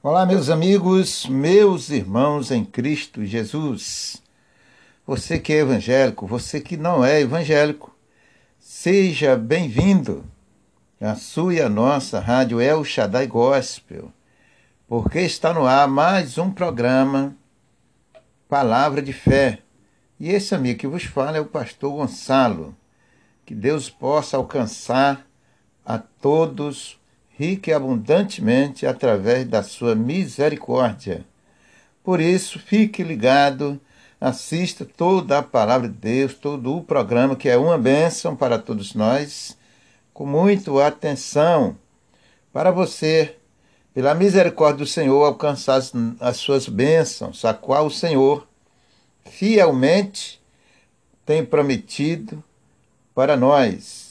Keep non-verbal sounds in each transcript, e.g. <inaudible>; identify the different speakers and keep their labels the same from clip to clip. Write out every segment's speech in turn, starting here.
Speaker 1: Olá, meus amigos, meus irmãos em Cristo Jesus. Você que é evangélico, você que não é evangélico, seja bem-vindo à sua e à nossa rádio El Shaddai Gospel, porque está no ar mais um programa Palavra de Fé. E esse amigo que vos fala é o pastor Gonçalo. Que Deus possa alcançar a todos rica e abundantemente através da sua misericórdia. Por isso, fique ligado, assista toda a palavra de Deus, todo o programa, que é uma bênção para todos nós, com muita atenção, para você, pela misericórdia do Senhor, alcançar as suas bênçãos, a qual o Senhor fielmente tem prometido para nós.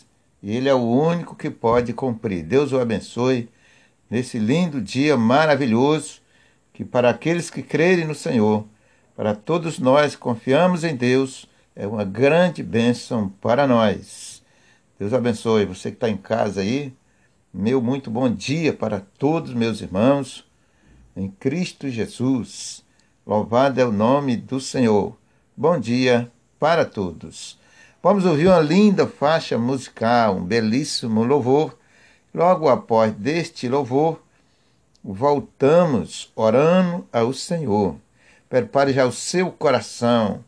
Speaker 1: Ele é o único que pode cumprir. Deus o abençoe nesse lindo dia maravilhoso que para aqueles que crerem no Senhor, para todos nós que confiamos em Deus, é uma grande bênção para nós. Deus abençoe você que está em casa aí. Meu muito bom dia para todos meus irmãos em Cristo Jesus. Louvado é o nome do Senhor. Bom dia para todos. Vamos ouvir uma linda faixa musical, um belíssimo louvor. Logo após deste louvor, voltamos orando ao Senhor. Prepare já o seu coração,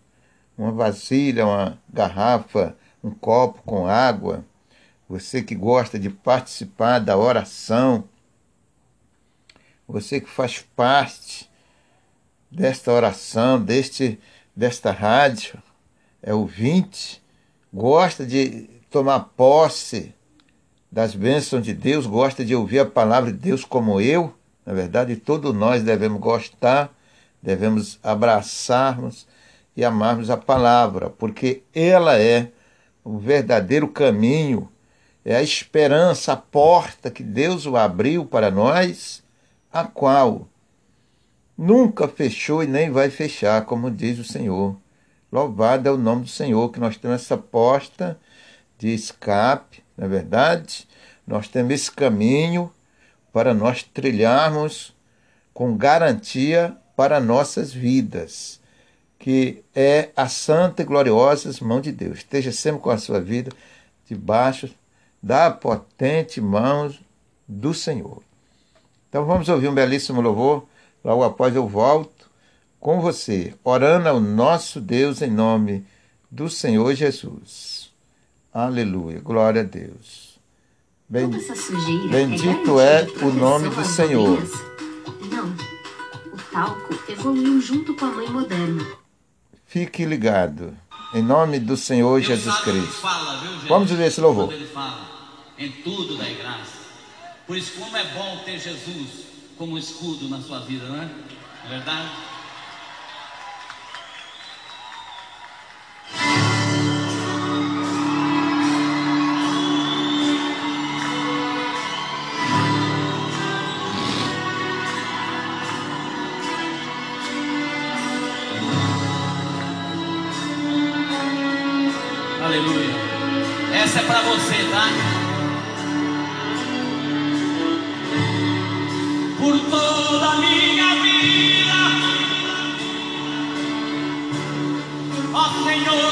Speaker 1: uma vasilha, uma garrafa, um copo com água. Você que gosta de participar da oração, você que faz parte desta oração, deste, desta rádio, é ouvinte, gosta de tomar posse das bênçãos de Deus, gosta de ouvir a palavra de Deus como eu, na verdade, todos nós devemos gostar, devemos abraçarmos e amarmos a palavra, porque ela é o verdadeiro caminho, é a esperança, a porta que Deus o abriu para nós, a qual nunca fechou e nem vai fechar, como diz o Senhor. Louvado é o nome do Senhor, que nós temos essa porta de escape, na é verdade? Nós temos esse caminho para nós trilharmos com garantia para nossas vidas, que é a santa e gloriosa mão de Deus. Esteja sempre com a sua vida debaixo da potente mão do Senhor. Então vamos ouvir um belíssimo louvor. Logo após eu volto com você, orando ao nosso Deus em nome do Senhor Jesus. Aleluia, glória a Deus.
Speaker 2: Ben...
Speaker 1: Bendito é, é o nome do Senhor.
Speaker 2: Não, o talco evoluiu junto com a mãe moderna.
Speaker 1: Fique ligado, em nome do Senhor Deus Jesus Cristo. Fala, viu, Vamos ver esse louvor.
Speaker 3: Ele fala, em tudo dai graça. Por isso, como é bom ter Jesus como escudo na sua vida, não é? É verdade? Señor.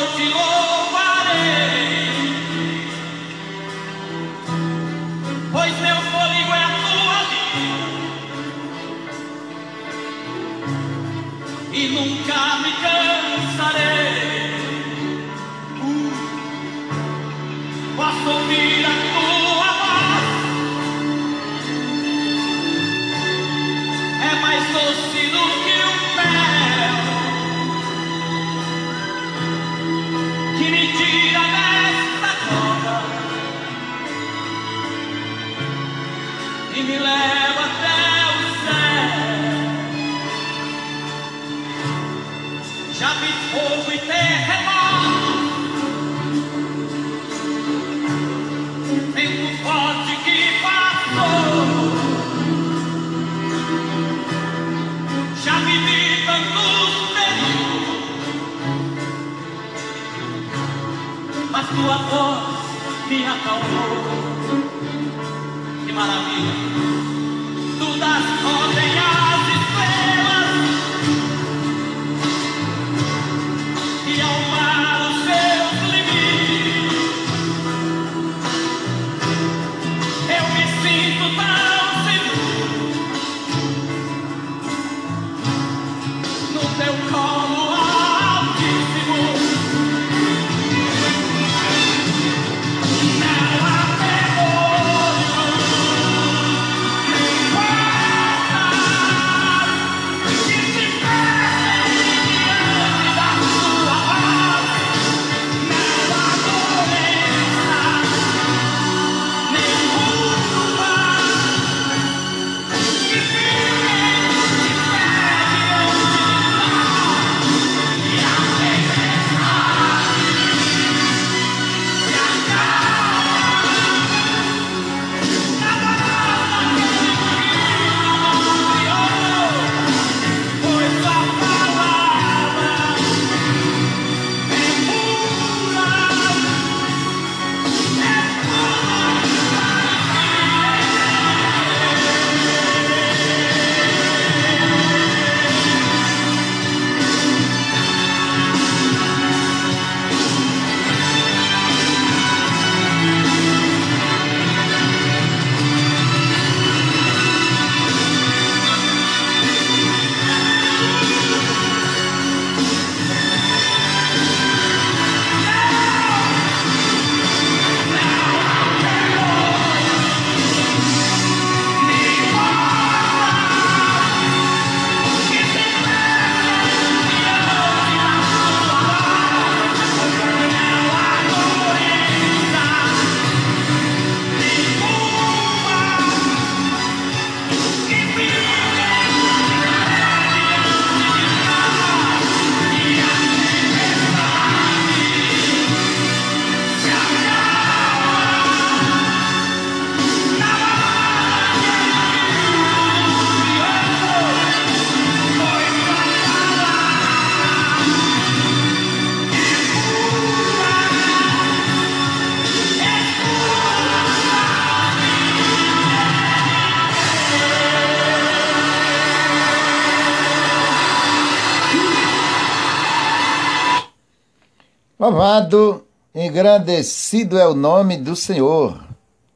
Speaker 1: Louvado, engrandecido é o nome do Senhor.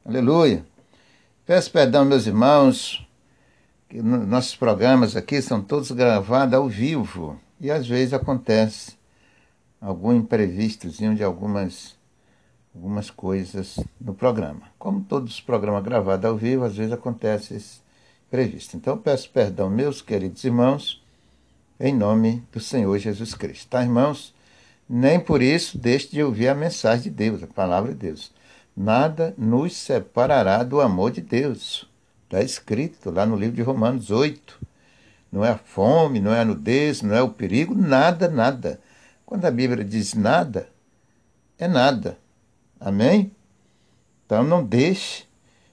Speaker 1: Aleluia. Peço perdão, meus irmãos, que nossos programas aqui são todos gravados ao vivo e às vezes acontece algum imprevistozinho de algumas, algumas coisas no programa. Como todos os programas gravados ao vivo, às vezes acontece esse imprevisto. Então peço perdão, meus queridos irmãos, em nome do Senhor Jesus Cristo. Tá, irmãos? Nem por isso deixe de ouvir a mensagem de Deus, a palavra de Deus. Nada nos separará do amor de Deus. Está escrito lá no livro de Romanos 8. Não é a fome, não é a nudez, não é o perigo, nada, nada. Quando a Bíblia diz nada, é nada. Amém? Então não deixe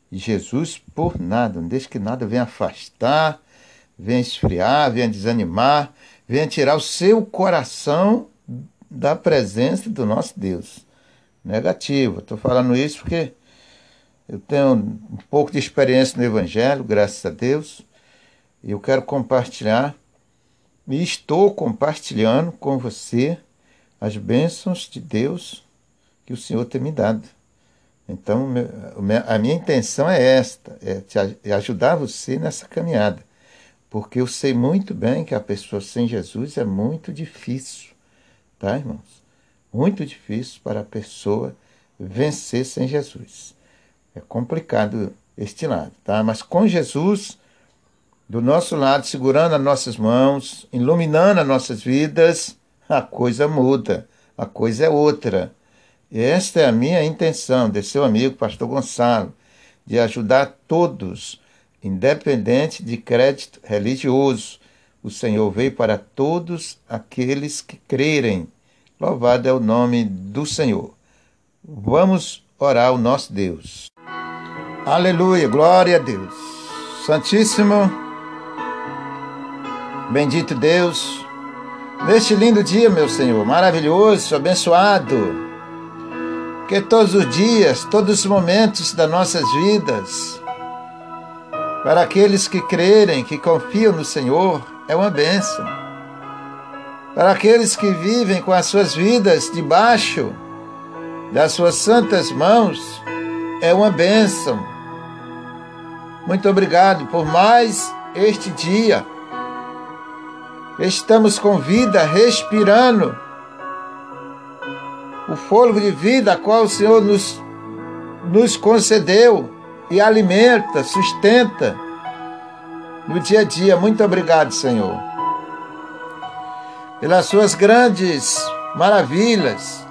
Speaker 1: Jesus por nada, não deixe que nada venha afastar, venha esfriar, venha desanimar, venha tirar o seu coração da presença do nosso Deus. Negativo. Estou falando isso porque eu tenho um pouco de experiência no Evangelho, graças a Deus, e eu quero compartilhar, e estou compartilhando com você as bênçãos de Deus que o Senhor tem me dado. Então, a minha intenção é esta: é, te, é ajudar você nessa caminhada. Porque eu sei muito bem que a pessoa sem Jesus é muito difícil tá, irmãos? Muito difícil para a pessoa vencer sem Jesus. É complicado este lado, tá? Mas com Jesus do nosso lado, segurando as nossas mãos, iluminando as nossas vidas, a coisa muda, a coisa é outra. E esta é a minha intenção, de seu amigo, pastor Gonçalo, de ajudar todos, independente de crédito religioso, o Senhor veio para todos aqueles que crerem. Louvado é o nome do Senhor. Vamos orar ao nosso Deus. Aleluia, glória a Deus. Santíssimo, bendito Deus, neste lindo dia, meu Senhor, maravilhoso, abençoado, que todos os dias, todos os momentos das nossas vidas, para aqueles que crerem, que confiam no Senhor, é uma bênção. Para aqueles que vivem com as suas vidas debaixo das suas santas mãos, é uma bênção. Muito obrigado por mais este dia. Estamos com vida, respirando o fôlego de vida a qual o Senhor nos, nos concedeu e alimenta, sustenta no dia a dia. Muito obrigado, Senhor, pelas suas grandes maravilhas,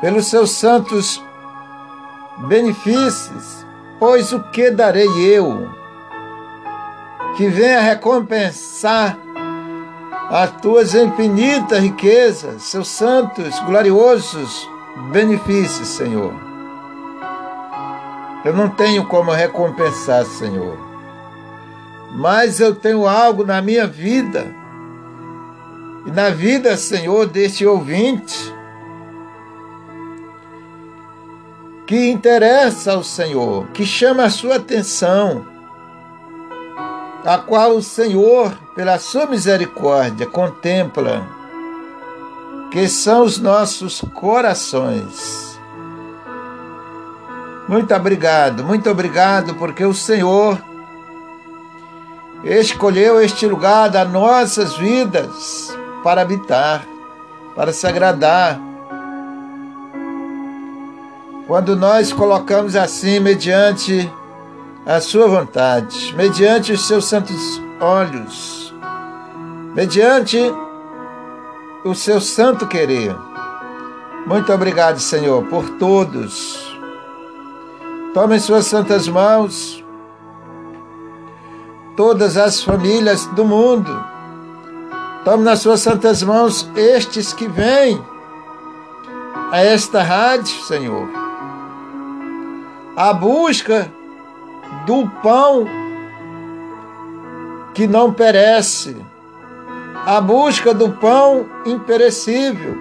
Speaker 1: pelos seus santos benefícios. Pois o que darei eu que venha recompensar as tuas infinitas riquezas, seus santos, gloriosos benefícios, Senhor? Eu não tenho como recompensar, Senhor mas eu tenho algo na minha vida e na vida, Senhor, deste ouvinte que interessa ao Senhor, que chama a sua atenção, a qual o Senhor, pela sua misericórdia, contempla, que são os nossos corações. Muito obrigado, muito obrigado, porque o Senhor escolheu este lugar das nossas vidas para habitar, para se agradar. Quando nós colocamos assim, mediante a Sua vontade, mediante os seus santos olhos, mediante o seu santo querer. Muito obrigado, Senhor, por todos. Tome em Suas santas mãos todas as famílias do mundo. Tome nas suas santas mãos estes que vêm a esta rádio, Senhor. A busca do pão que não perece, a busca do pão imperecível.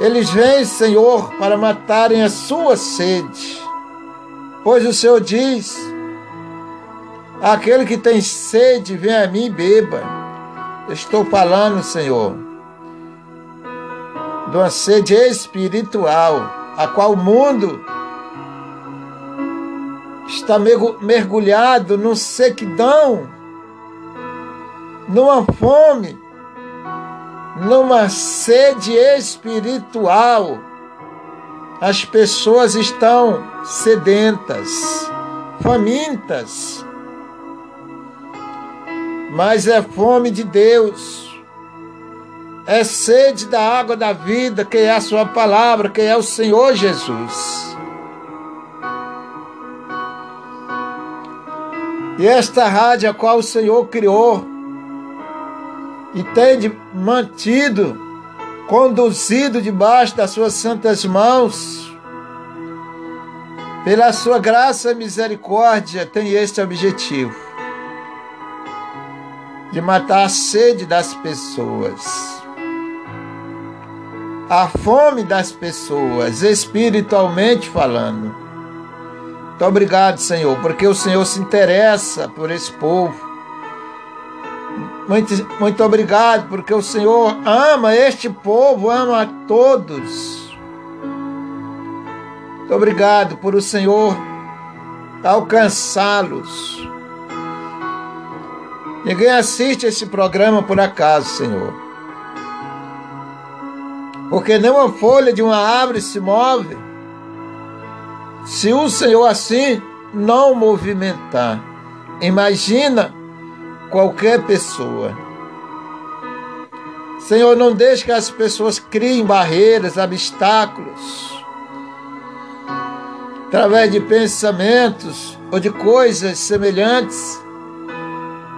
Speaker 1: Eles vêm, Senhor, para matarem a sua sede. Pois o Senhor diz: Aquele que tem sede, vem a mim e beba. estou falando, Senhor, de uma sede espiritual, a qual o mundo está mergulhado num sequidão, numa fome, numa sede espiritual. As pessoas estão sedentas, famintas, mas é fome de Deus. É sede da água da vida, que é a sua palavra, que é o Senhor Jesus. E esta rádio a qual o Senhor criou e tem mantido, conduzido debaixo das suas santas mãos, pela sua graça e misericórdia, tem este objetivo: de matar a sede das pessoas, a fome das pessoas, espiritualmente falando. Muito obrigado, Senhor, porque o Senhor se interessa por esse povo. Muito, muito obrigado, porque o Senhor ama este povo, ama a todos. Muito obrigado por o Senhor alcançá-los. Ninguém assiste esse programa por acaso, Senhor. Porque nem uma folha de uma árvore se move se o Senhor assim não movimentar. Imagina qualquer pessoa. Senhor, não deixe que as pessoas criem barreiras, obstáculos através de pensamentos ou de coisas semelhantes,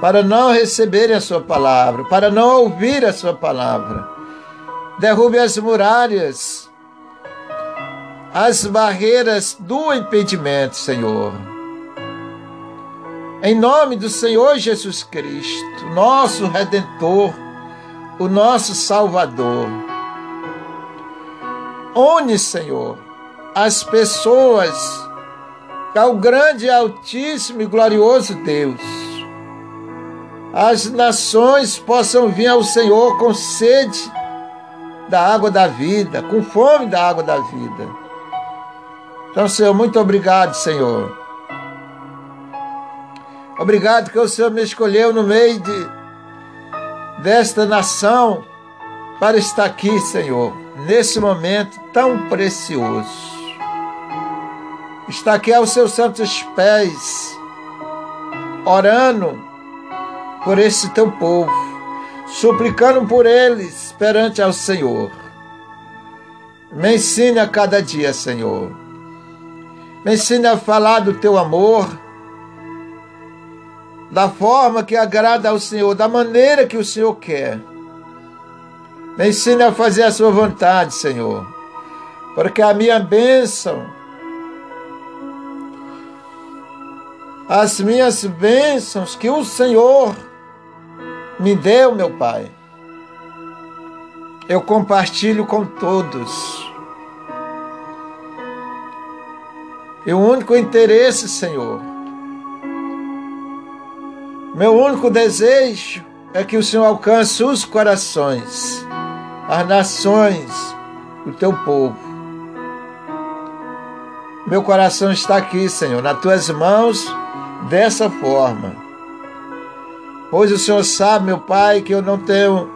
Speaker 1: para não receberem a Sua palavra, para não ouvir a Sua palavra. Derrube as muralhas, as barreiras do impedimento, Senhor. Em nome do Senhor Jesus Cristo, nosso Redentor, o nosso Salvador. Une, Senhor, as pessoas ao grande, altíssimo e glorioso Deus. As nações possam vir ao Senhor com sede da água da vida, com fome da água da vida. Então, Senhor, muito obrigado, Senhor. Obrigado que o Senhor me escolheu no meio de, desta nação para estar aqui, Senhor, nesse momento tão precioso está aqui aos seus santos pés, orando por esse teu povo, suplicando por eles perante ao Senhor. Me ensine a cada dia, Senhor. Me ensine a falar do teu amor, da forma que agrada ao Senhor, da maneira que o Senhor quer. Me ensine a fazer a sua vontade, Senhor, porque a minha bênção as minhas bênçãos que o Senhor me deu, meu Pai. Eu compartilho com todos. E o único interesse, Senhor, meu único desejo é que o Senhor alcance os corações, as nações, o teu povo. Meu coração está aqui, Senhor, nas tuas mãos dessa forma. Pois o Senhor sabe, meu Pai, que eu não tenho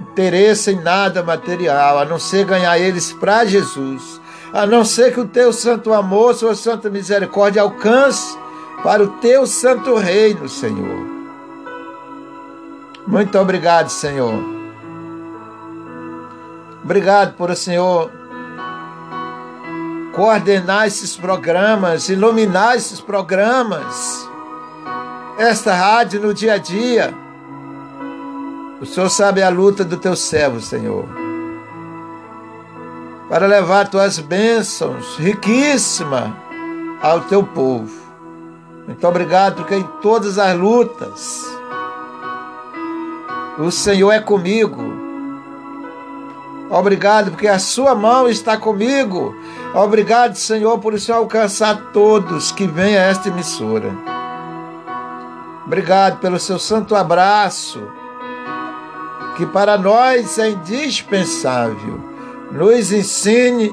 Speaker 1: interesse em nada material, a não ser ganhar eles para Jesus, a não ser que o teu santo amor, sua santa misericórdia alcance para o teu santo reino, Senhor. Muito obrigado, Senhor. Obrigado por o Senhor coordenar esses programas, iluminar esses programas, esta rádio no dia a dia. O Senhor sabe a luta do teu servo, Senhor, para levar tuas bênçãos riquíssimas ao teu povo. Muito obrigado, porque em todas as lutas, o Senhor é comigo. Obrigado, porque a sua mão está comigo. Obrigado, Senhor, por o Senhor alcançar todos que vêm a esta emissora. Obrigado pelo seu santo abraço que para nós é indispensável. Nos ensine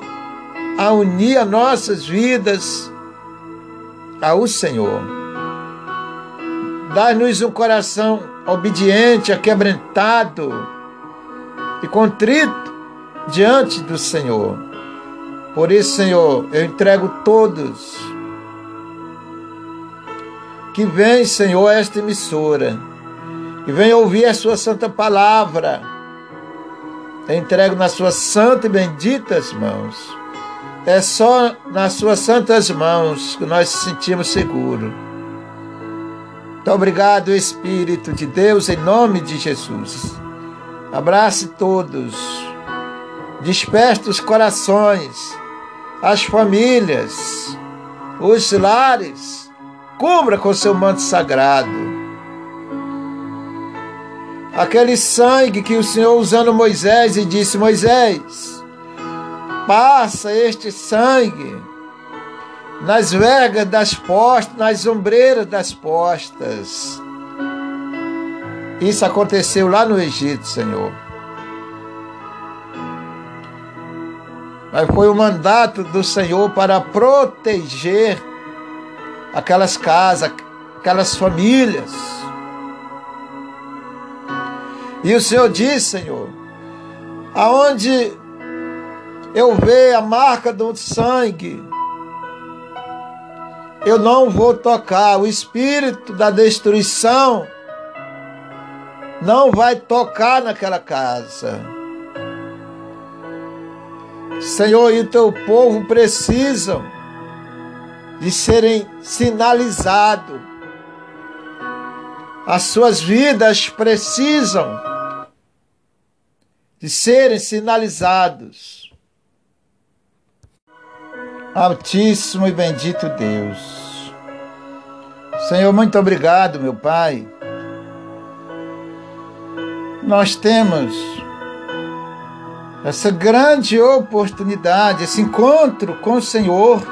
Speaker 1: a unir as nossas vidas ao Senhor. Dá-nos um coração obediente, aquebrantado e contrito diante do Senhor. Por isso, Senhor, eu entrego todos que vem, Senhor, esta emissora, e vem ouvir a sua santa palavra. Eu entrego nas suas santas e benditas mãos. É só nas suas santas mãos que nós nos sentimos seguros. Muito obrigado, Espírito de Deus, em nome de Jesus. Abrace todos. Desperte os corações, as famílias, os lares cubra com seu manto sagrado. Aquele sangue que o Senhor usando Moisés e disse: Moisés, passa este sangue nas vergas das postas, nas ombreiras das postas. Isso aconteceu lá no Egito, Senhor. Mas foi o mandato do Senhor para proteger aquelas casas, aquelas famílias. E o Senhor diz, Senhor, aonde eu ver a marca do sangue, eu não vou tocar. O espírito da destruição não vai tocar naquela casa. Senhor, e o teu povo precisam de serem sinalizados. As suas vidas precisam de serem sinalizados. Altíssimo e bendito Deus. Senhor, muito obrigado, meu Pai. Nós temos essa grande oportunidade, esse encontro com o Senhor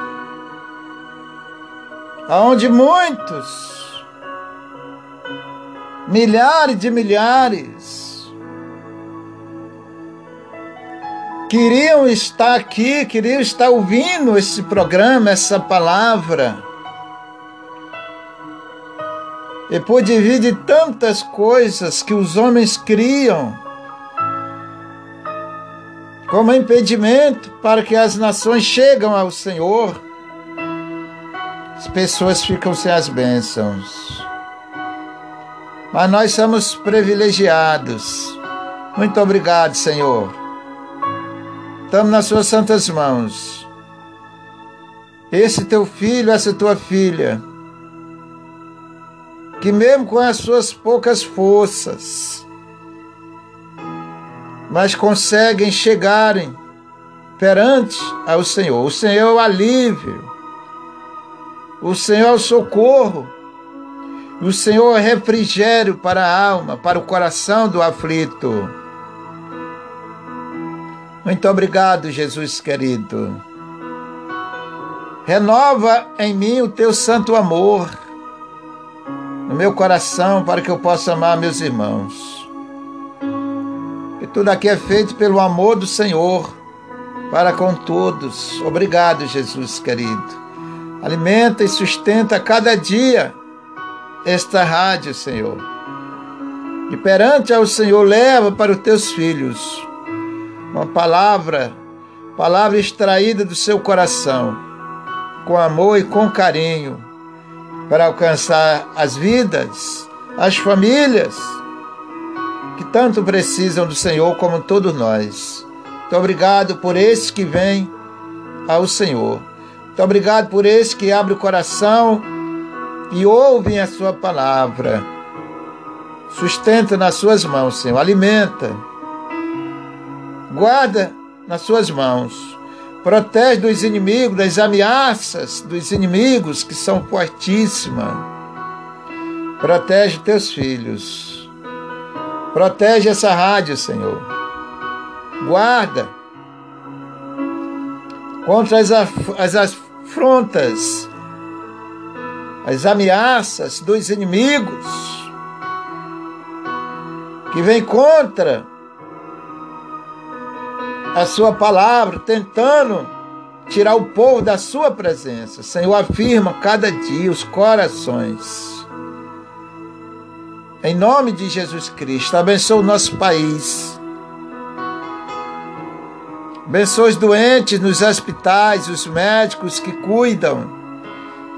Speaker 1: aonde muitos, milhares de milhares, queriam estar aqui, queriam estar ouvindo esse programa, essa palavra. E por de tantas coisas que os homens criam, como impedimento para que as nações chegam ao Senhor, as pessoas ficam sem as bênçãos. Mas nós somos privilegiados. Muito obrigado, Senhor. Estamos nas suas santas mãos. Esse teu filho, essa tua filha, que mesmo com as suas poucas forças, mas conseguem chegarem perante ao Senhor. O Senhor é o alívio o Senhor é o socorro. O Senhor é refrigério para a alma, para o coração do aflito. Muito obrigado, Jesus querido. Renova em mim o teu santo amor no meu coração para que eu possa amar meus irmãos. Que tudo aqui é feito pelo amor do Senhor para com todos. Obrigado, Jesus querido. Alimenta e sustenta cada dia esta rádio, Senhor. E perante ao Senhor, leva para os teus filhos uma palavra, palavra extraída do seu coração, com amor e com carinho, para alcançar as vidas, as famílias que tanto precisam do Senhor como todos nós. Muito obrigado por esse que vem ao Senhor. Muito obrigado por esse que abre o coração e ouvem a sua palavra. Sustenta nas suas mãos, Senhor. Alimenta. Guarda nas suas mãos. Protege dos inimigos, das ameaças dos inimigos que são fortíssimas. Protege teus filhos. Protege essa rádio, Senhor. Guarda contra as, as afrontas, as ameaças dos inimigos que vem contra a sua palavra, tentando tirar o povo da sua presença. Senhor, afirma cada dia os corações. Em nome de Jesus Cristo, abençoa o nosso país. Abençoa os doentes nos hospitais, os médicos que cuidam,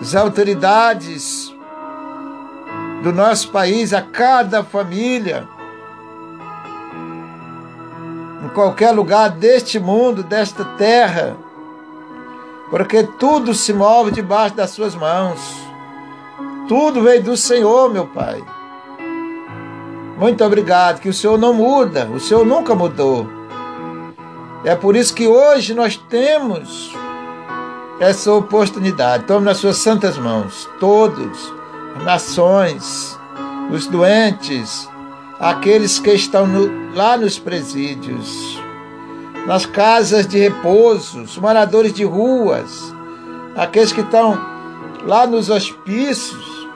Speaker 1: as autoridades do nosso país, a cada família, em qualquer lugar deste mundo, desta terra, porque tudo se move debaixo das suas mãos. Tudo veio do Senhor, meu Pai. Muito obrigado, que o Senhor não muda, o Senhor nunca mudou. É por isso que hoje nós temos essa oportunidade. Tome nas suas santas mãos, todos, nações, os doentes, aqueles que estão no, lá nos presídios, nas casas de repouso, os moradores de ruas, aqueles que estão lá nos hospícios,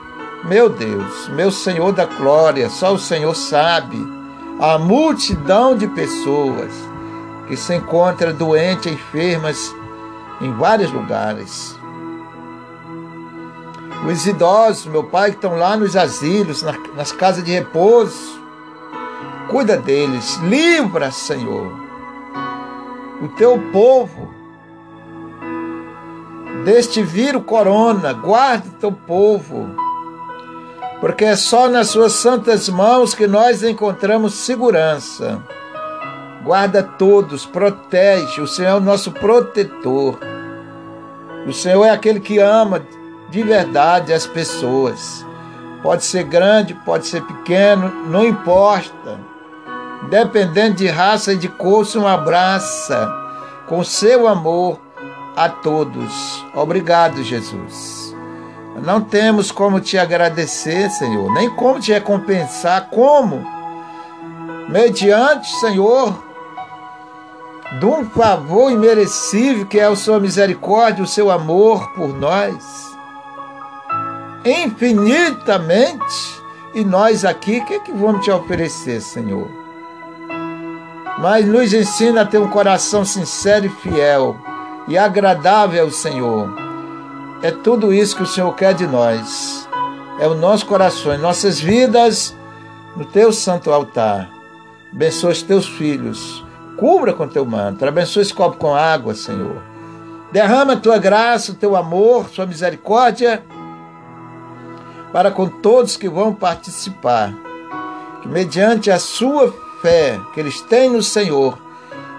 Speaker 1: meu Deus, meu Senhor da glória, só o Senhor sabe a multidão de pessoas que se encontram doentes, enfermas em vários lugares. Os idosos, meu Pai, que estão lá nos asilos, nas casas de repouso, cuida deles, livra, Senhor, o teu povo deste vírus corona, guarda o teu povo porque é só nas suas santas mãos que nós encontramos segurança. Guarda todos, protege, o Senhor é o nosso protetor. O Senhor é aquele que ama de verdade as pessoas. Pode ser grande, pode ser pequeno, não importa. Dependendo de raça e de cor, o Senhor abraça com seu amor a todos. Obrigado, Jesus. Não temos como te agradecer, Senhor, nem como te recompensar, como? Mediante, Senhor, de um favor imerecível que é a sua misericórdia, o seu amor por nós. Infinitamente. E nós aqui, o que, é que vamos te oferecer, Senhor? Mas nos ensina a ter um coração sincero e fiel e agradável ao Senhor é tudo isso que o Senhor quer de nós. É o nosso coração, nossas vidas no teu santo altar. Abençoa os teus filhos. Cubra com teu manto. Abençoa esse copo com água, Senhor. Derrama tua graça, o teu amor, sua misericórdia para com todos que vão participar. Que mediante a sua fé que eles têm no Senhor,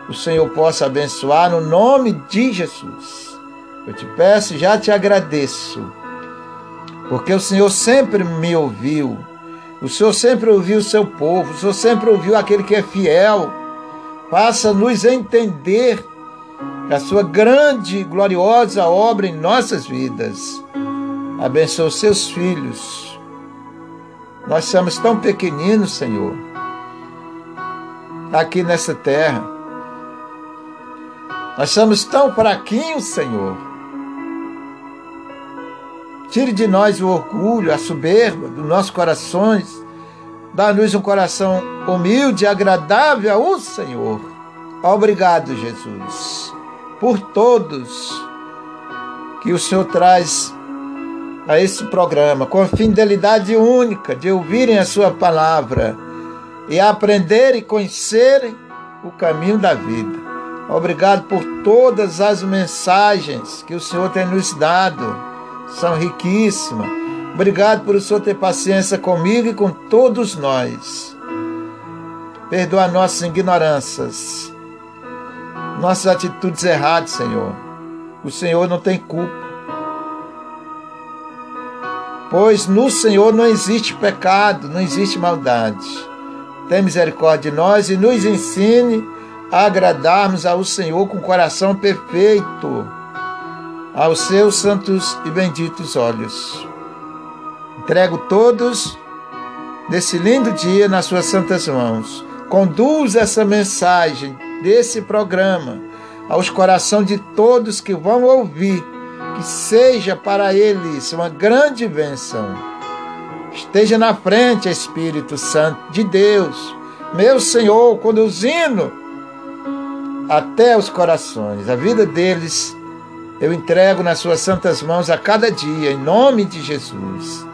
Speaker 1: o Senhor possa abençoar no nome de Jesus. Eu te peço e já te agradeço, porque o Senhor sempre me ouviu, o Senhor sempre ouviu o seu povo, o Senhor sempre ouviu aquele que é fiel. Faça-nos entender a sua grande e gloriosa obra em nossas vidas. Abençoa os seus filhos. Nós somos tão pequeninos, Senhor, aqui nessa terra. Nós somos tão fraquinhos, Senhor. Tire de nós o orgulho, a soberba dos nossos corações. Dá-nos um coração humilde e agradável ao Senhor. Obrigado, Jesus, por todos que o Senhor traz a esse programa, com a fidelidade única de ouvirem a Sua palavra e aprender e conhecerem o caminho da vida. Obrigado por todas as mensagens que o Senhor tem nos dado são riquíssimas. Obrigado por o Senhor ter paciência comigo e com todos nós. Perdoa nossas ignorâncias, nossas atitudes erradas, Senhor. O Senhor não tem culpa. Pois no Senhor não existe pecado, não existe maldade. Tem misericórdia de nós e nos ensine a agradarmos ao Senhor com coração perfeito aos seus santos e benditos olhos. Entrego todos desse lindo dia nas suas santas mãos. Conduz essa mensagem desse programa aos corações de todos que vão ouvir, que seja para eles uma grande bênção. Esteja na frente, Espírito Santo de Deus, meu Senhor, conduzindo até os corações. A vida deles eu entrego nas suas santas mãos a cada dia, em nome de Jesus.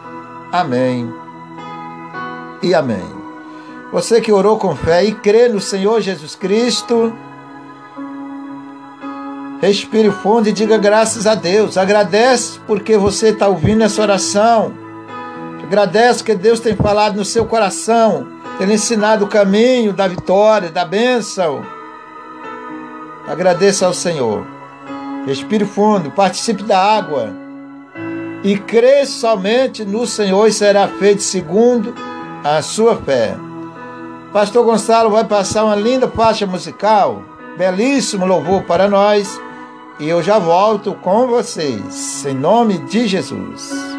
Speaker 1: Amém e amém. Você que orou com fé e crê no Senhor Jesus Cristo, respire fundo e diga graças a Deus. Agradece porque você está ouvindo essa oração. Agradece que Deus tem falado no seu coração, tem ensinado o caminho da vitória, da bênção. Agradeça ao Senhor. Respire fundo, participe da água. E crê somente no Senhor e será feito segundo a sua fé. Pastor Gonçalo vai passar uma linda faixa musical, belíssimo louvor para nós, e eu já volto com vocês, em nome de Jesus.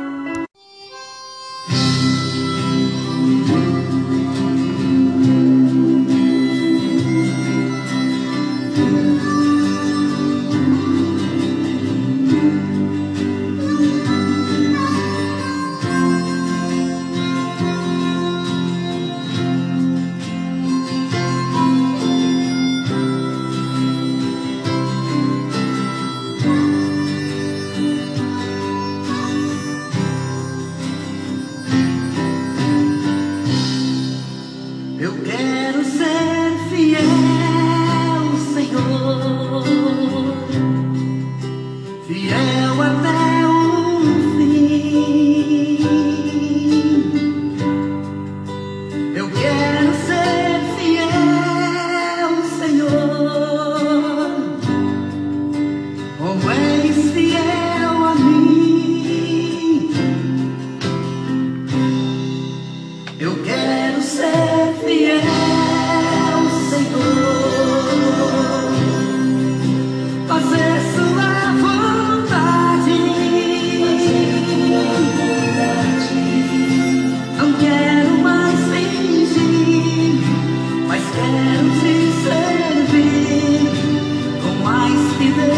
Speaker 1: Happy.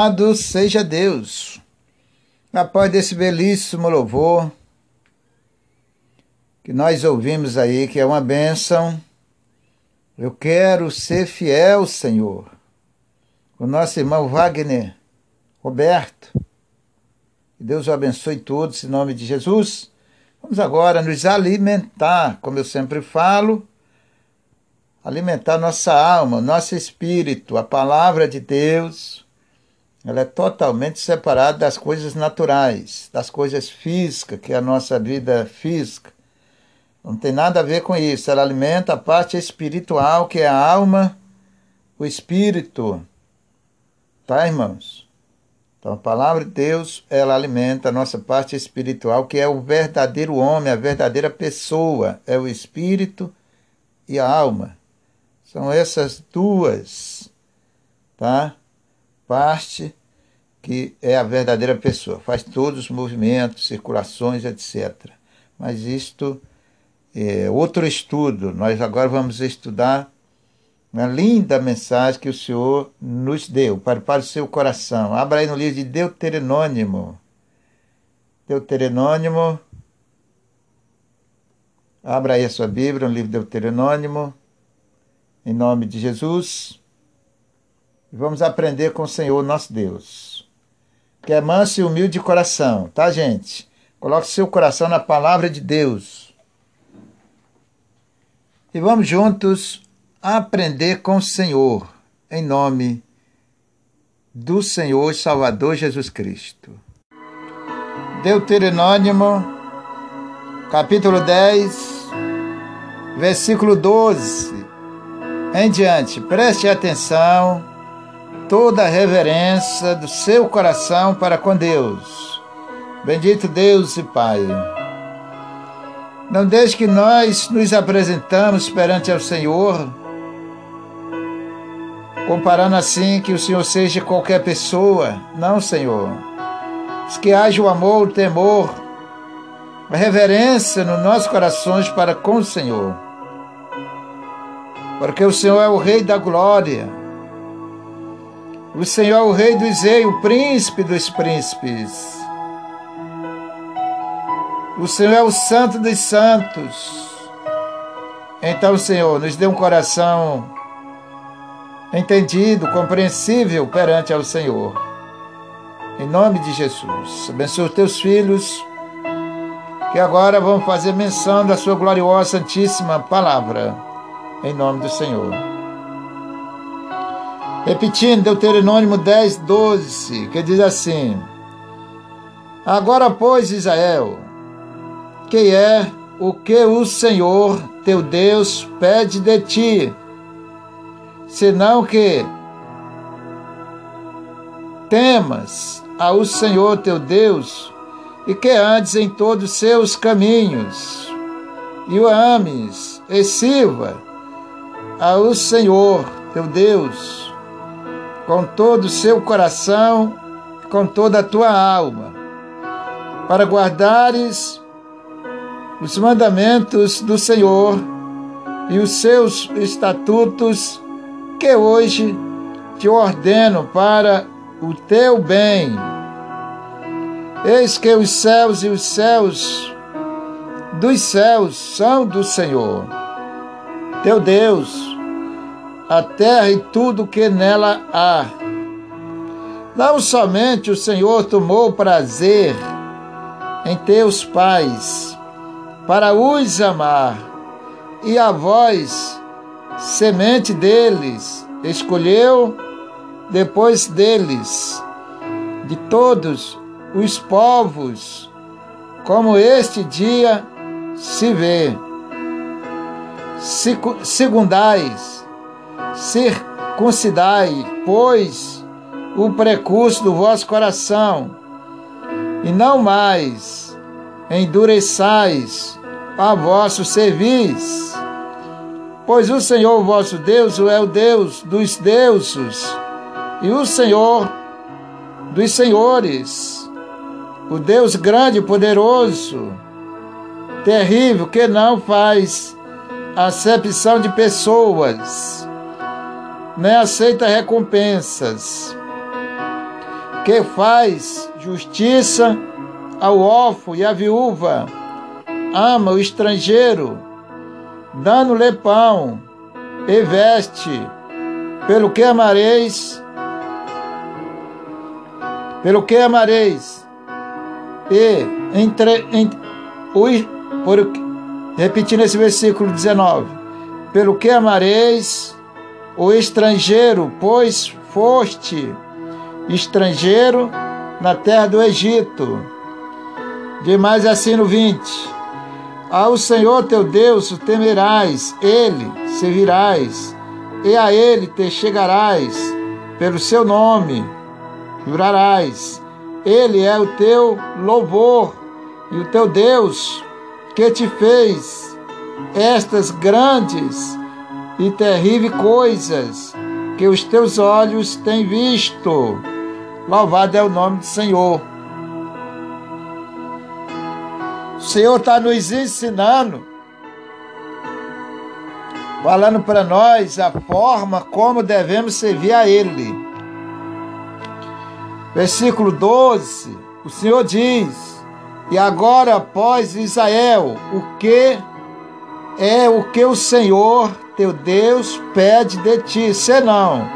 Speaker 1: Louvado seja Deus! Após desse belíssimo louvor que nós ouvimos aí, que é uma bênção, eu quero ser fiel, Senhor. O nosso irmão Wagner Roberto. Que Deus o abençoe todos, em nome de Jesus. Vamos agora nos alimentar, como eu sempre falo, alimentar nossa alma, nosso espírito, a palavra de Deus. Ela é totalmente separada das coisas naturais, das coisas físicas, que é a nossa vida física. Não tem nada a ver com isso. Ela alimenta a parte espiritual, que é a alma, o espírito. Tá, irmãos? Então, a palavra de Deus, ela alimenta a nossa parte espiritual, que é o verdadeiro homem, a verdadeira pessoa, é o espírito e a alma. São essas duas, tá? Parte que é a verdadeira pessoa, faz todos os movimentos, circulações, etc. Mas isto é outro estudo. Nós agora vamos estudar uma linda mensagem que o Senhor nos deu para, para o seu coração. Abra aí no livro de Deuteronômio. Deuteronômio. Abra aí a sua Bíblia, no livro de Deuteronômio. Em nome de Jesus. E vamos aprender com o Senhor nosso Deus. Que é manso e humilde de coração, tá, gente? Coloque seu coração na palavra de Deus. E vamos juntos aprender com o Senhor, em nome do Senhor e Salvador Jesus Cristo. Deuteronômio, capítulo 10, versículo 12 em diante. Preste atenção, toda a reverência do seu coração para com Deus. Bendito Deus e Pai. Não deixe que nós nos apresentamos perante ao Senhor comparando assim que o Senhor seja qualquer pessoa. Não, Senhor. Que haja o amor, o temor, a reverência nos nossos corações para com o Senhor. Porque o Senhor é o Rei da glória. O Senhor é o Rei dos reis, o príncipe dos príncipes. O Senhor é o Santo dos santos. Então, Senhor, nos dê um coração entendido, compreensível perante ao Senhor. Em nome de Jesus, abençoa os teus filhos que agora vão fazer menção da sua gloriosa santíssima palavra. Em nome do Senhor. Repetindo, Deuteronômio 10, 12, que diz assim: Agora, pois, Israel, que é o que o Senhor teu Deus pede de ti, senão que temas ao Senhor teu Deus e que andes em todos os seus caminhos e o ames e sirva ao Senhor teu Deus com todo o seu coração, com toda a tua alma, para guardares os mandamentos do Senhor e os seus estatutos que hoje te ordeno para o teu bem. Eis que os céus e os céus dos céus são do Senhor, teu Deus, a terra e tudo que nela há. Não somente o Senhor tomou prazer em teus pais, para os amar, e a vós semente deles, escolheu depois deles, de todos os povos, como este dia se vê. Segundais, circuncidai, pois, o precurso do vosso coração, e não mais endureçais a vosso serviço. Pois o Senhor vosso Deus é o Deus dos deuses e o Senhor dos senhores, o Deus grande e poderoso, terrível, que não faz acepção de pessoas, nem aceita recompensas. que faz justiça ao órfão e à viúva, ama o estrangeiro, dando-lhe pão e veste, pelo que amareis, pelo que amareis, e entre, entre o, por, repetindo esse versículo 19, pelo que amareis o estrangeiro, pois foste estrangeiro na terra do Egito. De mais assim no 20. Ao Senhor teu Deus o temerás, ele servirás, e a ele te chegarás, pelo seu nome jurarás. Ele é o teu louvor e o teu Deus que te fez estas grandes e terríveis coisas que os teus olhos têm visto. Louvado é o nome do Senhor. O Senhor está nos ensinando, falando para nós a forma como devemos servir a Ele. Versículo 12, o Senhor diz: E agora, após Israel, o que é o que o Senhor teu Deus pede de ti, senão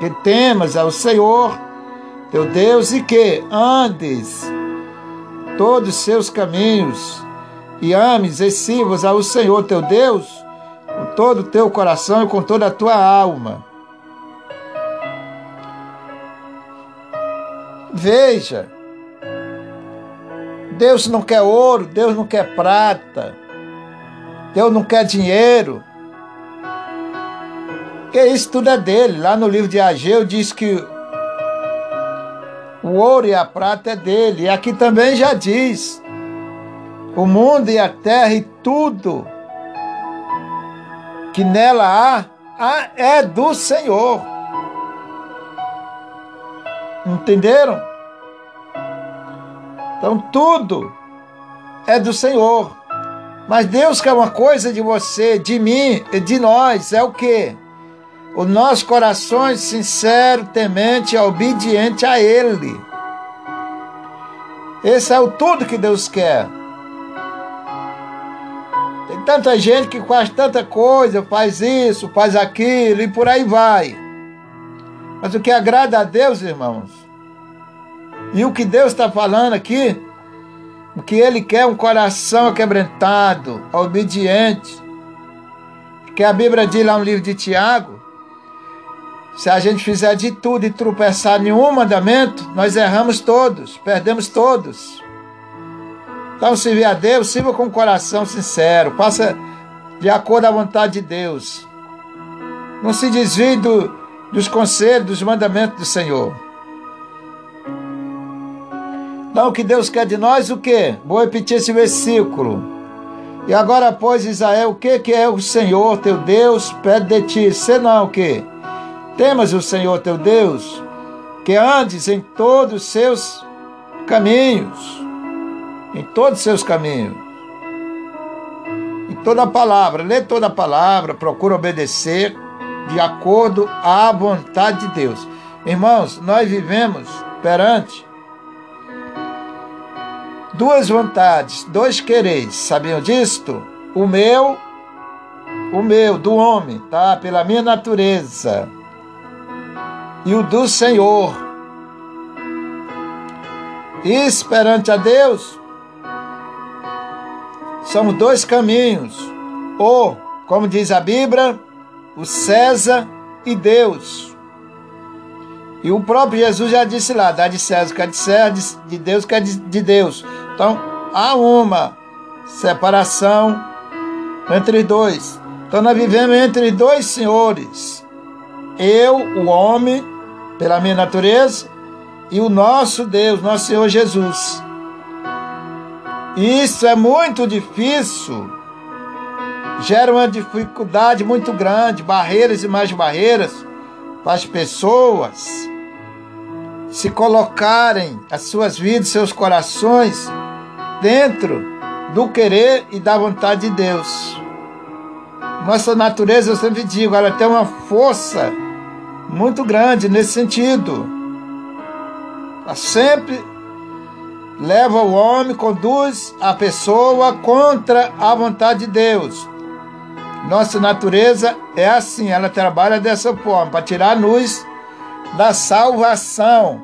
Speaker 1: que temas ao Senhor teu Deus e que andes todos os seus caminhos e ames e sirvas ao Senhor teu Deus com todo o teu coração e com toda a tua alma. Veja, Deus não quer ouro, Deus não quer prata, Deus não quer dinheiro. Que isso tudo é dele. Lá no livro de Ageu diz que o ouro e a prata é dele. E aqui também já diz: o mundo e a terra e tudo que nela há, é do Senhor. Entenderam? Então tudo é do Senhor. Mas Deus quer uma coisa de você, de mim e de nós, é o que? O nosso coração sincero, temente obediente a Ele. Esse é o tudo que Deus quer. Tem tanta gente que faz tanta coisa, faz isso, faz aquilo e por aí vai. Mas o que agrada a Deus, irmãos, e o que Deus está falando aqui, o que Ele quer é um coração quebrantado, obediente. Porque a Bíblia diz lá no livro de Tiago, se a gente fizer de tudo e tropeçar em um mandamento, nós erramos todos, perdemos todos. Então, servir a Deus, sirva com o coração sincero, faça de acordo à vontade de Deus. Não se desvie do, dos conselhos, dos mandamentos do Senhor. Então, o que Deus quer de nós, o quê? Vou repetir esse versículo. E agora, pois, Israel, o que, que é o Senhor, teu Deus, pede de ti? Senão o quê? Temas o Senhor teu Deus, que andes em todos os seus caminhos, em todos os seus caminhos, em toda a palavra, lê toda a palavra, procura obedecer de acordo à vontade de Deus. Irmãos, nós vivemos perante duas vontades, dois quereres. Sabiam disto? O meu, o meu, do homem, tá? Pela minha natureza e o do Senhor. Esperante a Deus, são dois caminhos. Ou, como diz a Bíblia, o César e Deus. E o próprio Jesus já disse lá: dá de César que é de César, de Deus que é de Deus. Então, há uma separação entre dois. Então, nós vivemos entre dois senhores. Eu, o homem, pela minha natureza, e o nosso Deus, nosso Senhor Jesus. Isso é muito difícil, gera uma dificuldade muito grande, barreiras e mais barreiras para as pessoas se colocarem as suas vidas, seus corações dentro do querer e da vontade de Deus. Nossa natureza, eu sempre digo, ela tem uma força muito grande nesse sentido. sempre leva o homem, conduz a pessoa contra a vontade de Deus. Nossa natureza é assim, ela trabalha dessa forma, para tirar-nos da salvação,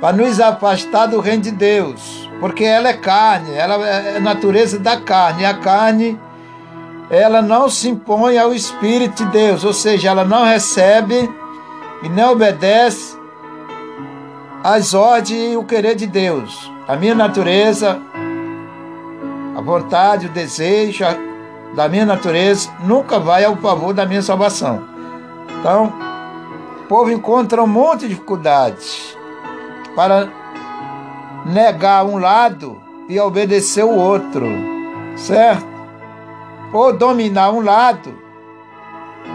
Speaker 1: para nos afastar do reino de Deus, porque ela é carne, ela é natureza da carne, a carne ela não se impõe ao Espírito de Deus, ou seja, ela não recebe e não obedece às ordens e o querer de Deus. A minha natureza, a vontade, o desejo da minha natureza nunca vai ao favor da minha salvação. Então, o povo encontra um monte de dificuldades para negar um lado e obedecer o outro, certo? Ou dominar um lado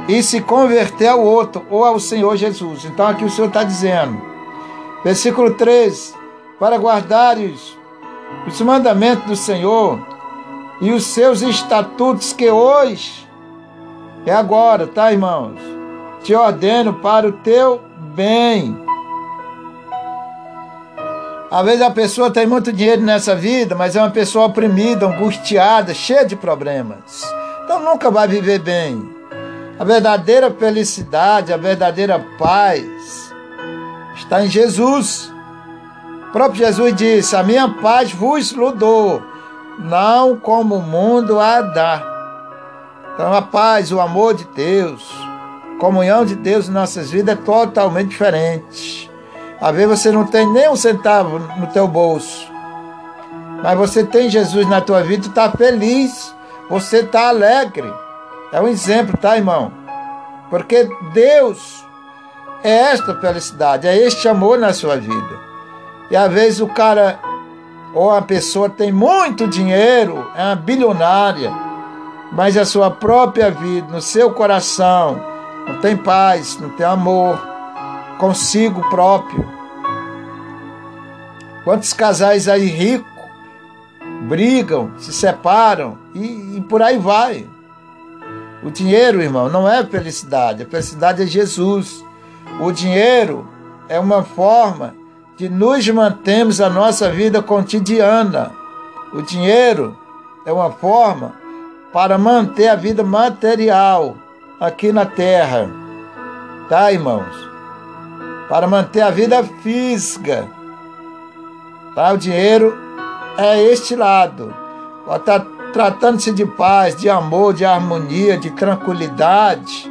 Speaker 1: e se converter ao outro, ou ao Senhor Jesus. Então aqui o Senhor está dizendo, versículo 3: para guardares os mandamentos do Senhor e os seus estatutos que hoje é agora, tá, irmãos? Te ordeno para o teu bem. Às vezes a pessoa tem muito dinheiro nessa vida, mas é uma pessoa oprimida, angustiada, cheia de problemas. Então nunca vai viver bem. A verdadeira felicidade, a verdadeira paz está em Jesus. O próprio Jesus disse: A minha paz vos dou, não como o mundo a dá. Então a paz, o amor de Deus, comunhão de Deus em nossas vidas é totalmente diferente. Às vezes você não tem nem um centavo no teu bolso, mas você tem Jesus na tua vida e está feliz, você está alegre. É um exemplo, tá, irmão? Porque Deus é esta felicidade, é este amor na sua vida. E às vezes o cara ou a pessoa tem muito dinheiro, é uma bilionária, mas a sua própria vida, no seu coração, não tem paz, não tem amor consigo próprio. Quantos casais aí ricos brigam, se separam e, e por aí vai. O dinheiro, irmão, não é felicidade. A felicidade é Jesus. O dinheiro é uma forma de nos mantermos a nossa vida cotidiana. O dinheiro é uma forma para manter a vida material aqui na terra. Tá, irmãos? Para manter a vida física. Tá? O dinheiro é este lado. Está tratando-se de paz, de amor, de harmonia, de tranquilidade.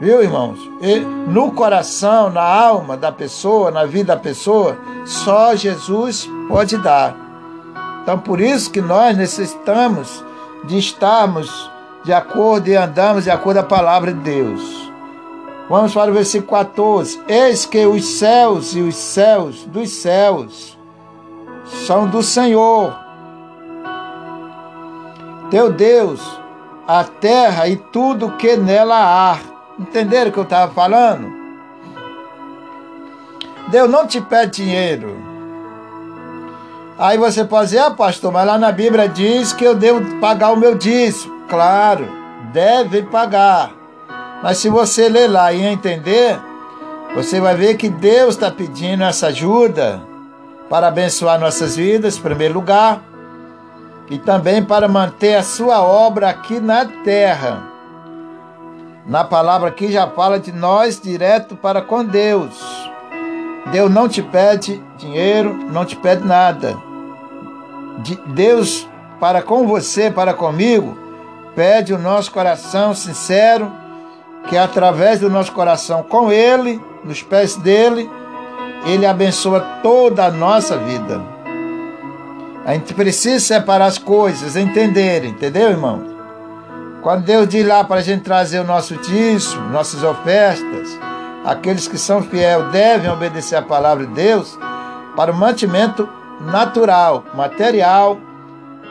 Speaker 1: Viu, irmãos? E no coração, na alma da pessoa, na vida da pessoa, só Jesus pode dar. Então, por isso que nós necessitamos de estarmos de acordo e andarmos de acordo com a palavra de Deus. Vamos para o versículo 14. Eis que os céus e os céus dos céus são do Senhor teu Deus, a terra e tudo que nela há. Entenderam o que eu estava falando? Deus não te pede dinheiro. Aí você pode dizer, ah, pastor, mas lá na Bíblia diz que eu devo pagar o meu dízimo. Claro, deve pagar. Mas se você ler lá e entender, você vai ver que Deus está pedindo essa ajuda para abençoar nossas vidas, em primeiro lugar e também para manter a sua obra aqui na terra. Na palavra aqui já fala de nós direto para com Deus. Deus não te pede dinheiro, não te pede nada. Deus para com você, para comigo, pede o nosso coração sincero, que através do nosso coração com Ele, nos pés dele, Ele abençoa toda a nossa vida. A gente precisa separar as coisas, entender, entendeu, irmão? Quando Deus diz lá para a gente trazer o nosso dízimo, nossas ofertas, aqueles que são fiéis devem obedecer a palavra de Deus para o mantimento natural, material,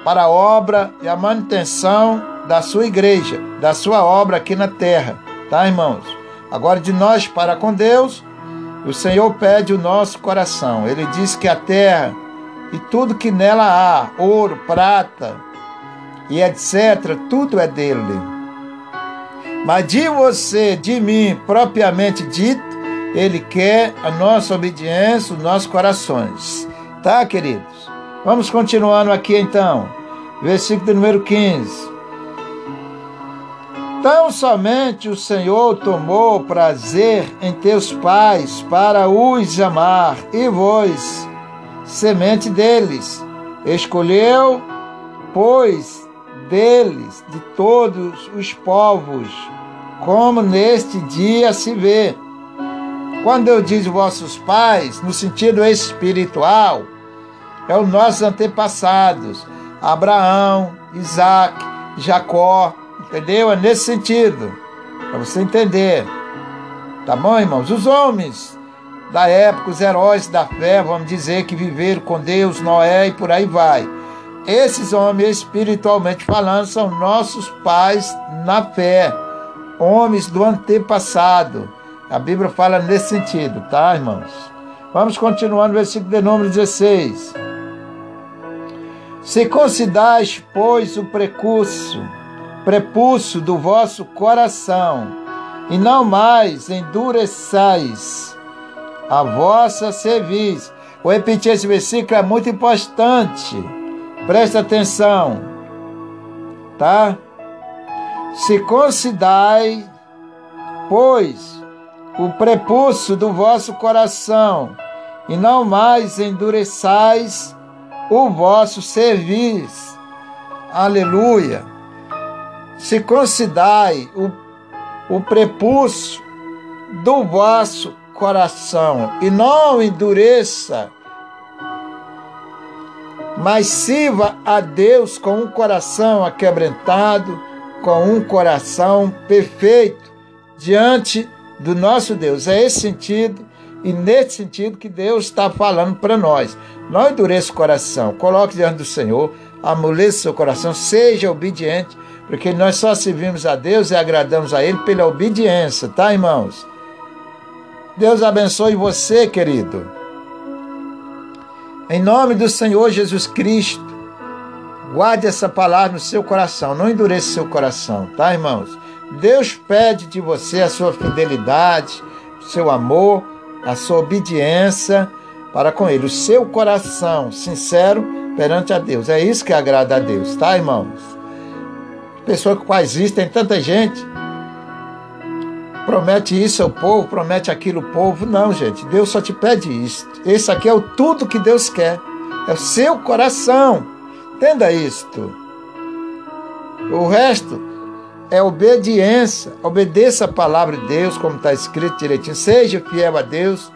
Speaker 1: para a obra e a manutenção da sua igreja, da sua obra aqui na terra, tá, irmãos? Agora, de nós para com Deus, o Senhor pede o nosso coração. Ele diz que a terra e tudo que nela há, ouro, prata e etc., tudo é dele. Mas de você, de mim, propriamente dito, Ele quer a nossa obediência, os nossos corações. Tá, queridos? Vamos continuando aqui então. Versículo número 15. Tão somente o Senhor tomou prazer em teus pais para os amar, e vós, semente deles, escolheu, pois, deles, de todos os povos, como neste dia se vê. Quando eu digo vossos pais, no sentido espiritual, é os nossos antepassados, Abraão, Isaac, Jacó, Entendeu? É nesse sentido. Para você entender. Tá bom, irmãos? Os homens da época, os heróis da fé, vamos dizer que viveram com Deus, Noé e por aí vai. Esses homens, espiritualmente falando, são nossos pais na fé, homens do antepassado. A Bíblia fala nesse sentido, tá, irmãos? Vamos continuar no versículo de número 16. Se considerais, pois, o precurso prepulso do vosso coração, e não mais endureçais a vossa cerviz. Vou repetir esse versículo, é muito importante. Presta atenção, tá? Se considerai, pois, o prepulso do vosso coração, e não mais endureçais o vosso serviço. Aleluia se considerai o, o prepúcio do vosso coração e não endureça, mas sirva a Deus com um coração aquebrantado, com um coração perfeito diante do nosso Deus. É esse sentido e nesse sentido que Deus está falando para nós. Não endureça o coração, coloque diante do Senhor, amoleça seu coração, seja obediente porque nós só servimos a Deus e agradamos a Ele pela obediência, tá, irmãos? Deus abençoe você, querido. Em nome do Senhor Jesus Cristo, guarde essa palavra no seu coração, não endureça seu coração, tá, irmãos? Deus pede de você a sua fidelidade, seu amor, a sua obediência para com Ele, o seu coração sincero perante a Deus. É isso que agrada a Deus, tá, irmãos? Pessoa que tem tanta gente. Promete isso ao povo, promete aquilo ao povo. Não, gente, Deus só te pede isso. Esse aqui é o tudo que Deus quer. É o seu coração. Entenda isto. O resto é obediência. Obedeça a palavra de Deus, como está escrito direitinho. Seja fiel a Deus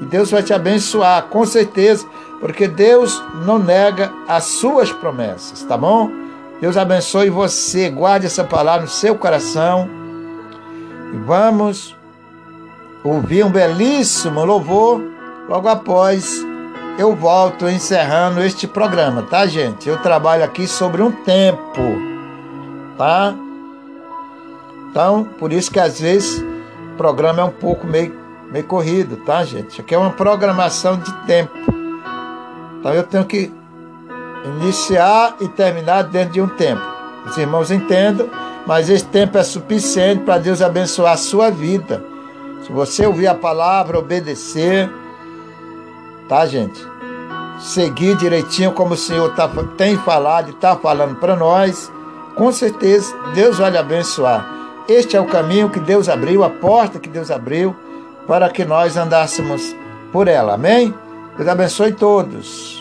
Speaker 1: e Deus vai te abençoar, com certeza, porque Deus não nega as suas promessas, tá bom? Deus abençoe você, guarde essa palavra no seu coração. E vamos ouvir um belíssimo louvor. Logo após, eu volto encerrando este programa, tá, gente? Eu trabalho aqui sobre um tempo, tá? Então, por isso que às vezes o programa é um pouco meio, meio corrido, tá, gente? Aqui é uma programação de tempo. Então, eu tenho que iniciar e terminar dentro de um tempo. Os irmãos entendam, mas esse tempo é suficiente para Deus abençoar a sua vida. Se você ouvir a palavra, obedecer, tá, gente? Seguir direitinho como o Senhor tá, tem falado e está falando para nós, com certeza Deus vai lhe abençoar. Este é o caminho que Deus abriu, a porta que Deus abriu para que nós andássemos por ela. Amém? Deus abençoe todos.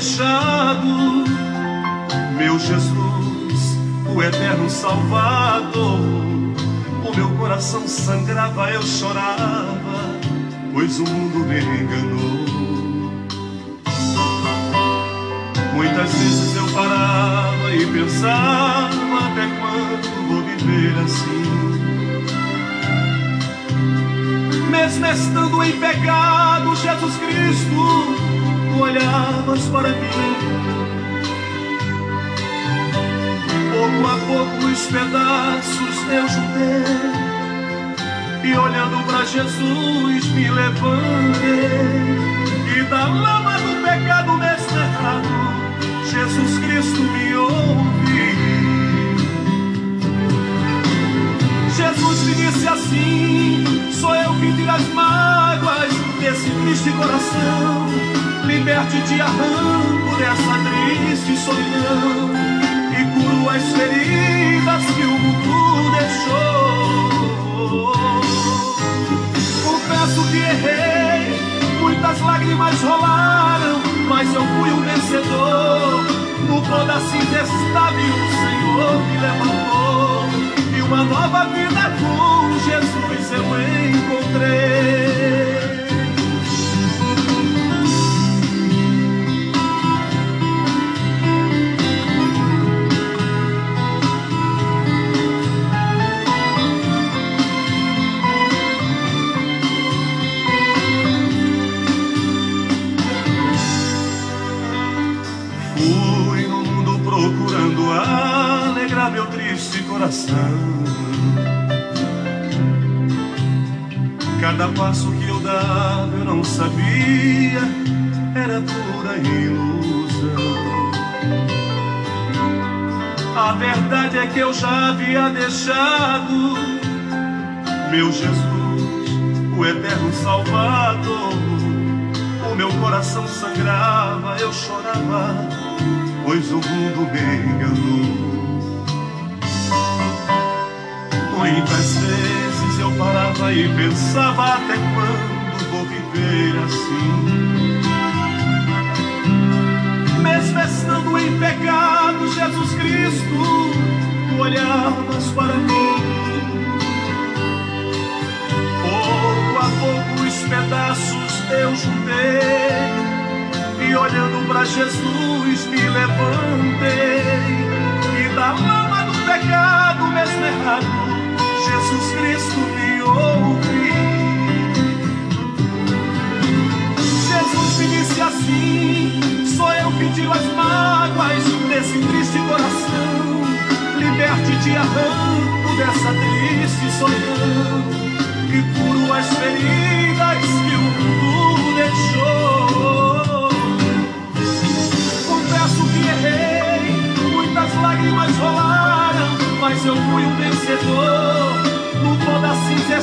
Speaker 4: Deixado meu Jesus, o eterno Salvador. O meu coração sangrava, eu chorava, pois o mundo me enganou. Muitas vezes eu parava e pensava até quando vou viver assim. Mesmo estando em pecado, Jesus Cristo, olhavas para. Pouco a pouco os pedaços eu juntei e olhando para Jesus me levantei e da lama do pecado desterrado Jesus Cristo me ouve. Jesus me disse assim: Sou eu que mágoas desse triste coração. Liberte-te, arranco dessa triste solidão e curo as feridas que o mundo deixou. Confesso que errei, muitas lágrimas rolaram mas eu fui um vencedor. No pó da cinza estava e o Senhor me levantou. E uma nova vida com Jesus eu encontrei. Coração. Cada passo que eu dava eu não sabia, era pura ilusão. A verdade é que eu já havia deixado meu Jesus, o eterno Salvador. O meu coração sangrava, eu chorava, pois o mundo me enganou. Muitas vezes eu parava e pensava até quando vou viver assim. Mesmo estando em pecado, Jesus Cristo, tu olhavas para mim. Pouco a pouco os pedaços eu juntei e olhando para Jesus me levantei e da lama as mágoas desse triste coração. Liberte-te, arranco dessa triste solidão e curo as feridas que o mundo deixou. Confesso que errei, muitas lágrimas rolaram, mas eu fui um vencedor no pó da cinza o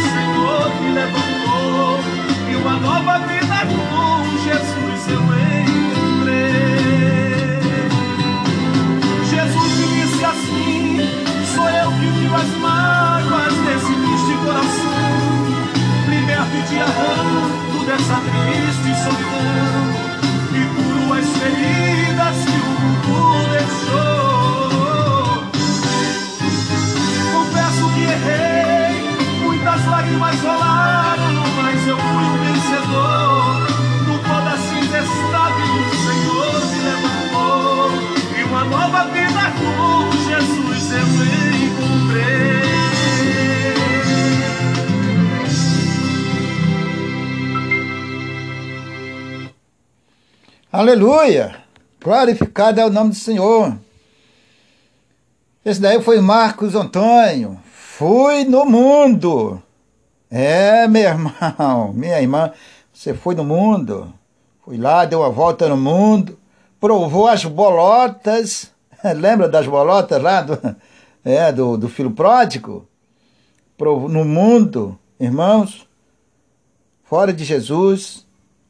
Speaker 4: Senhor me levantou. E uma nova vida com Jesus eu encontrei. As mágoas desse triste coração. Liberto e te arranco dessa triste solidão. E curo as feridas que o mundo deixou. errei, muitas lágrimas rolaram, mas eu fui um vencedor. Nova vida com Jesus eu encontrei.
Speaker 1: Aleluia! Glorificado é o nome do Senhor. Esse daí foi Marcos Antônio, Fui no mundo. É, meu irmão, <laughs> minha irmã, você foi no mundo. Fui lá, deu a volta no mundo, provou as bolotas. <laughs> Lembra das bolotas lá do, <laughs> é, do, do filho pródigo? Provou no mundo, irmãos, fora de Jesus,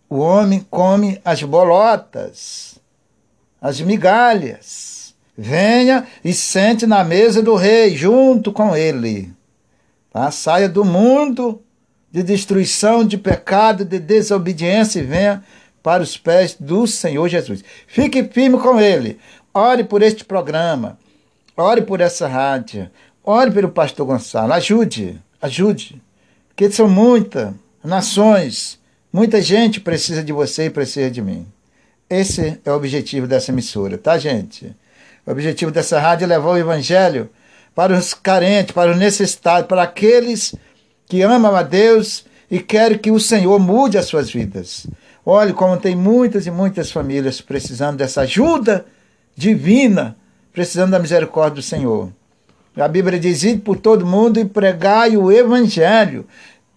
Speaker 1: o homem come as bolotas, as migalhas. Venha e sente na mesa do rei, junto com ele. Tá? Saia do mundo de destruição, de pecado, de desobediência e venha para os pés do Senhor Jesus. Fique firme com Ele. Ore por este programa. Ore por essa rádio. Ore pelo pastor Gonçalo. Ajude, ajude. Porque são muitas nações, muita gente precisa de você e precisa de mim. Esse é o objetivo dessa emissora, tá, gente? O objetivo dessa rádio é levar o evangelho para os carentes, para os necessitados, para aqueles que amam a Deus e querem que o Senhor mude as suas vidas. Olhe como tem muitas e muitas famílias precisando dessa ajuda divina, precisando da misericórdia do Senhor. A Bíblia diz: ide por todo mundo e pregai o Evangelho.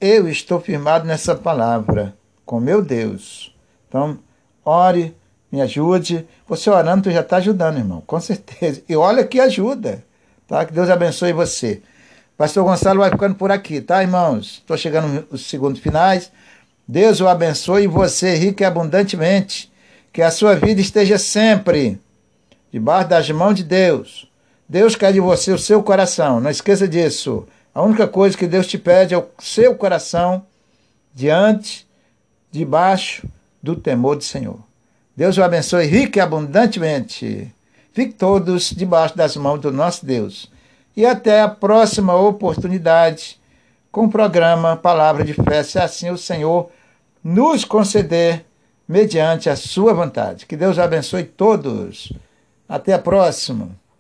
Speaker 1: Eu estou firmado nessa palavra, com meu Deus. Então, ore, me ajude. Você orando, tu já está ajudando, irmão, com certeza. E olha que ajuda, tá? Que Deus abençoe você. Pastor Gonçalo vai ficando por aqui, tá, irmãos? Estou chegando nos segundos finais. Deus o abençoe você, rico e abundantemente. Que a sua vida esteja sempre debaixo das mãos de Deus. Deus quer de você o seu coração. Não esqueça disso. A única coisa que Deus te pede é o seu coração diante, debaixo do temor do Senhor. Deus o abençoe rico e abundantemente. Fique todos debaixo das mãos do nosso Deus. E até a próxima oportunidade com o programa Palavra de Fé, se assim o Senhor nos conceder, mediante a sua vontade. Que Deus abençoe todos. Até a próxima.